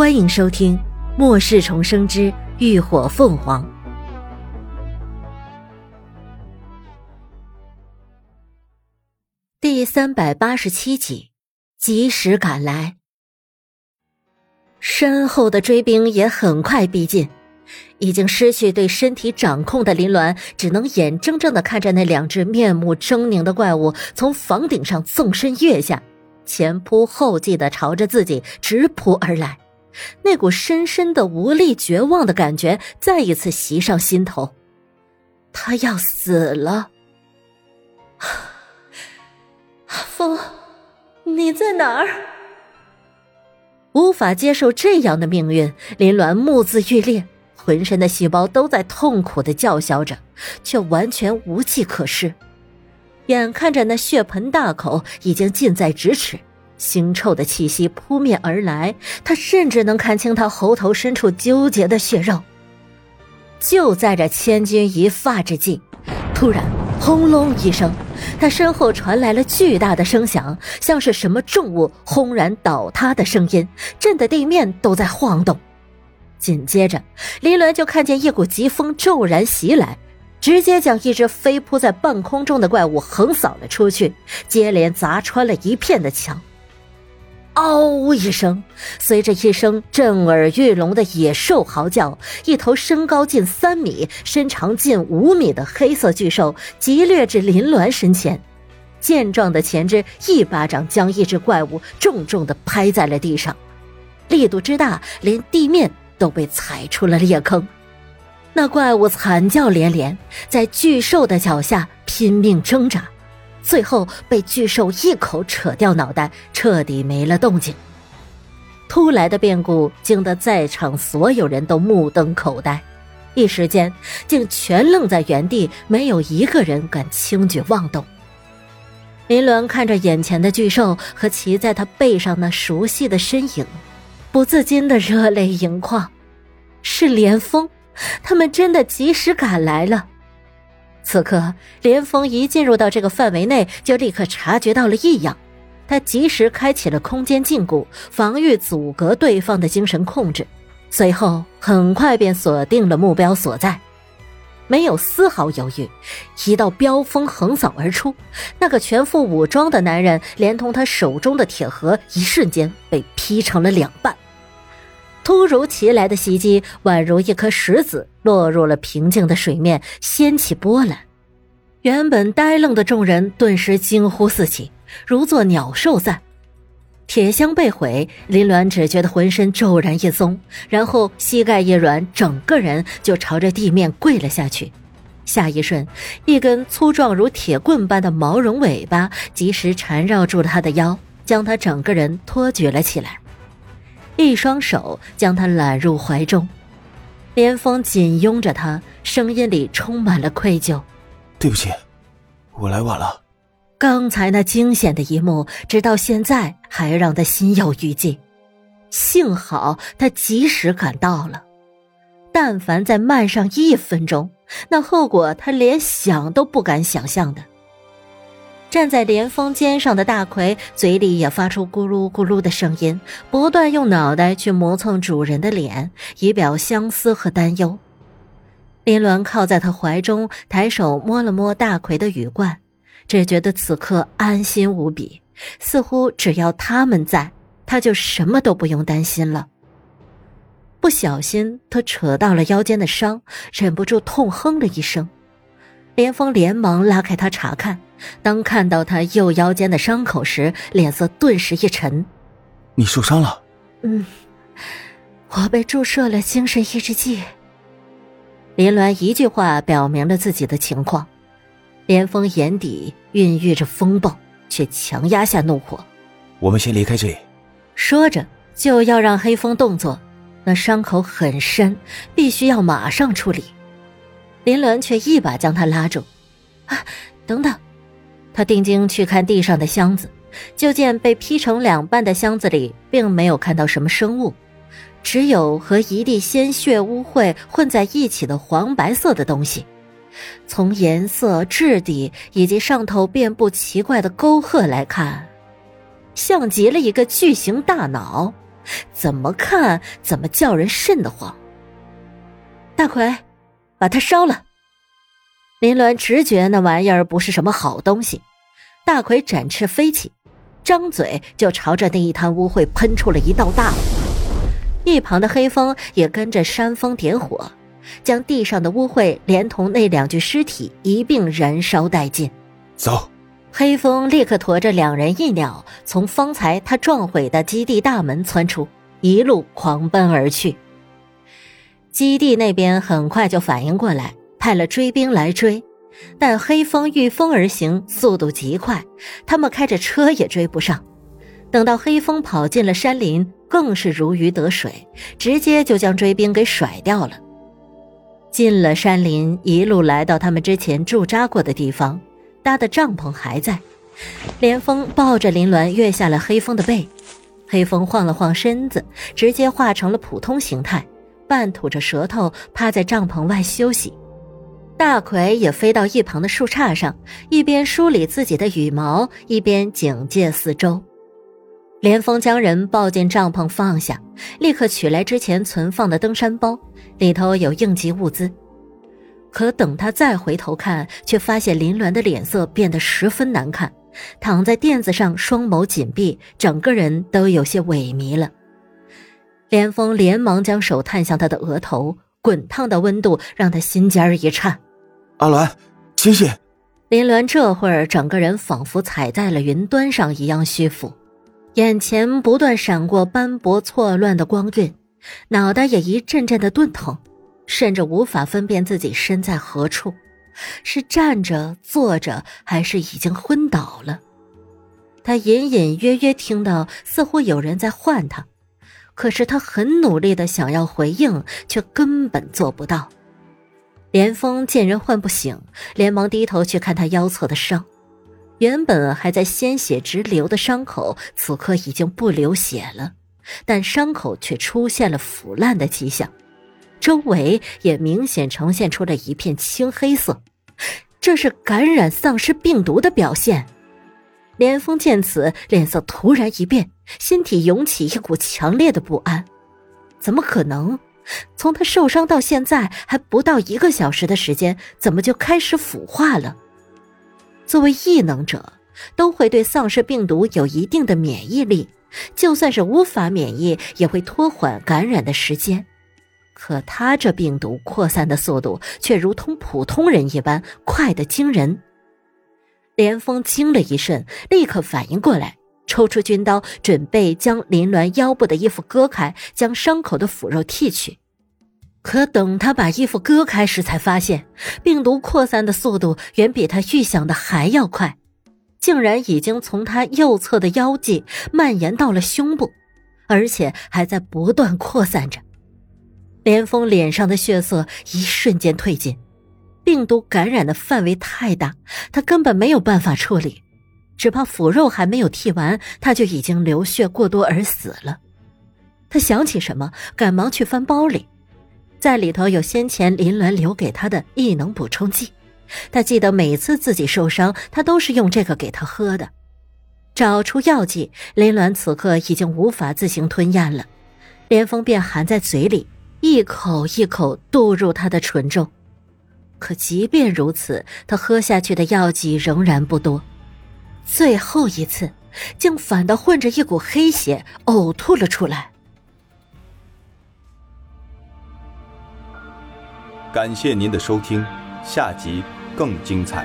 欢迎收听《末世重生之浴火凤凰》第三百八十七集，及时赶来。身后的追兵也很快逼近，已经失去对身体掌控的林鸾，只能眼睁睁的看着那两只面目狰狞的怪物从房顶上纵身跃下，前仆后继的朝着自己直扑而来。那股深深的无力、绝望的感觉再一次袭上心头，他要死了。阿峰，你在哪儿？无法接受这样的命运，林鸾目眦欲裂，浑身的细胞都在痛苦的叫嚣着，却完全无计可施。眼看着那血盆大口已经近在咫尺。腥臭的气息扑面而来，他甚至能看清他喉头深处纠结的血肉。就在这千钧一发之际，突然轰隆一声，他身后传来了巨大的声响，像是什么重物轰然倒塌的声音，震得地面都在晃动。紧接着，林伦就看见一股疾风骤然袭来，直接将一只飞扑在半空中的怪物横扫了出去，接连砸穿了一片的墙。嗷一声，随着一声震耳欲聋的野兽嚎叫，一头身高近三米、身长近五米的黑色巨兽急掠至林鸾身前。健壮的前肢一巴掌将一只怪物重重的拍在了地上，力度之大，连地面都被踩出了裂坑。那怪物惨叫连连，在巨兽的脚下拼命挣扎。最后被巨兽一口扯掉脑袋，彻底没了动静。突来的变故惊得在场所有人都目瞪口呆，一时间竟全愣在原地，没有一个人敢轻举妄动。林伦看着眼前的巨兽和骑在他背上那熟悉的身影，不自禁的热泪盈眶。是连峰，他们真的及时赶来了。此刻，连峰一进入到这个范围内，就立刻察觉到了异样。他及时开启了空间禁锢，防御阻隔对方的精神控制。随后，很快便锁定了目标所在，没有丝毫犹豫，一道飙风横扫而出。那个全副武装的男人，连同他手中的铁盒，一瞬间被劈成了两半。突如其来的袭击，宛如一颗石子落入了平静的水面，掀起波澜。原本呆愣的众人顿时惊呼四起，如作鸟兽散。铁箱被毁，林鸾只觉得浑身骤然一松，然后膝盖一软，整个人就朝着地面跪了下去。下一瞬，一根粗壮如铁棍般的毛绒尾巴及时缠绕住了他的腰，将他整个人托举了起来。一双手将他揽入怀中，连峰紧拥着他，声音里充满了愧疚：“对不起，我来晚了。”刚才那惊险的一幕，直到现在还让他心有余悸。幸好他及时赶到了，但凡再慢上一分钟，那后果他连想都不敢想象的。站在连峰肩上的大奎嘴里也发出咕噜咕噜的声音，不断用脑袋去磨蹭主人的脸，以表相思和担忧。林鸾靠在他怀中，抬手摸了摸大奎的羽冠，只觉得此刻安心无比，似乎只要他们在，他就什么都不用担心了。不小心，他扯到了腰间的伤，忍不住痛哼了一声。连峰连忙拉开他查看，当看到他右腰间的伤口时，脸色顿时一沉：“你受伤了？”“嗯，我被注射了精神抑制剂。”林鸾一句话表明了自己的情况。连峰眼底孕育着风暴，却强压下怒火：“我们先离开这里。”说着就要让黑风动作，那伤口很深，必须要马上处理。林鸾却一把将他拉住，“啊，等等！”他定睛去看地上的箱子，就见被劈成两半的箱子里并没有看到什么生物，只有和一地鲜血污秽混在一起的黄白色的东西。从颜色、质地以及上头遍布奇怪的沟壑来看，像极了一个巨型大脑。怎么看怎么叫人瘆得慌。大奎，把它烧了。林鸾直觉那玩意儿不是什么好东西，大奎展翅飞起，张嘴就朝着那一滩污秽喷出了一道大火。一旁的黑风也跟着煽风点火，将地上的污秽连同那两具尸体一并燃烧殆尽。走。黑风立刻驮着两人一鸟，从方才他撞毁的基地大门窜出，一路狂奔而去。基地那边很快就反应过来，派了追兵来追，但黑风御风而行，速度极快，他们开着车也追不上。等到黑风跑进了山林，更是如鱼得水，直接就将追兵给甩掉了。进了山林，一路来到他们之前驻扎过的地方。搭的帐篷还在，连峰抱着林鸾跃下了黑风的背，黑风晃了晃身子，直接化成了普通形态，半吐着舌头趴在帐篷外休息。大奎也飞到一旁的树杈上，一边梳理自己的羽毛，一边警戒四周。连峰将人抱进帐篷放下，立刻取来之前存放的登山包，里头有应急物资。可等他再回头看，却发现林鸾的脸色变得十分难看，躺在垫子上，双眸紧闭，整个人都有些萎靡了。连峰连忙将手探向他的额头，滚烫的温度让他心尖儿一颤。阿鸾，醒醒！林鸾这会儿整个人仿佛踩在了云端上一样虚浮，眼前不断闪过斑驳错乱的光晕，脑袋也一阵阵的钝疼。甚至无法分辨自己身在何处，是站着、坐着，还是已经昏倒了。他隐隐约约听到，似乎有人在唤他，可是他很努力的想要回应，却根本做不到。连峰见人唤不醒，连忙低头去看他腰侧的伤，原本还在鲜血直流的伤口，此刻已经不流血了，但伤口却出现了腐烂的迹象。周围也明显呈现出了一片青黑色，这是感染丧尸病毒的表现。连峰见此，脸色突然一变，心体涌起一股强烈的不安。怎么可能？从他受伤到现在还不到一个小时的时间，怎么就开始腐化了？作为异能者，都会对丧尸病毒有一定的免疫力，就算是无法免疫，也会拖缓感染的时间。可他这病毒扩散的速度却如同普通人一般快得惊人。连峰惊了一瞬，立刻反应过来，抽出军刀，准备将林鸾腰部的衣服割开，将伤口的腐肉剔去。可等他把衣服割开时，才发现病毒扩散的速度远比他预想的还要快，竟然已经从他右侧的腰际蔓延到了胸部，而且还在不断扩散着。连峰脸上的血色一瞬间褪尽，病毒感染的范围太大，他根本没有办法处理，只怕腐肉还没有剔完，他就已经流血过多而死了。他想起什么，赶忙去翻包里，在里头有先前林鸾留给他的异能补充剂，他记得每次自己受伤，他都是用这个给他喝的。找出药剂，林鸾此刻已经无法自行吞咽了，连峰便含在嘴里。一口一口渡入他的唇中，可即便如此，他喝下去的药剂仍然不多。最后一次，竟反倒混着一股黑血呕吐了出来。感谢您的收听，下集更精彩。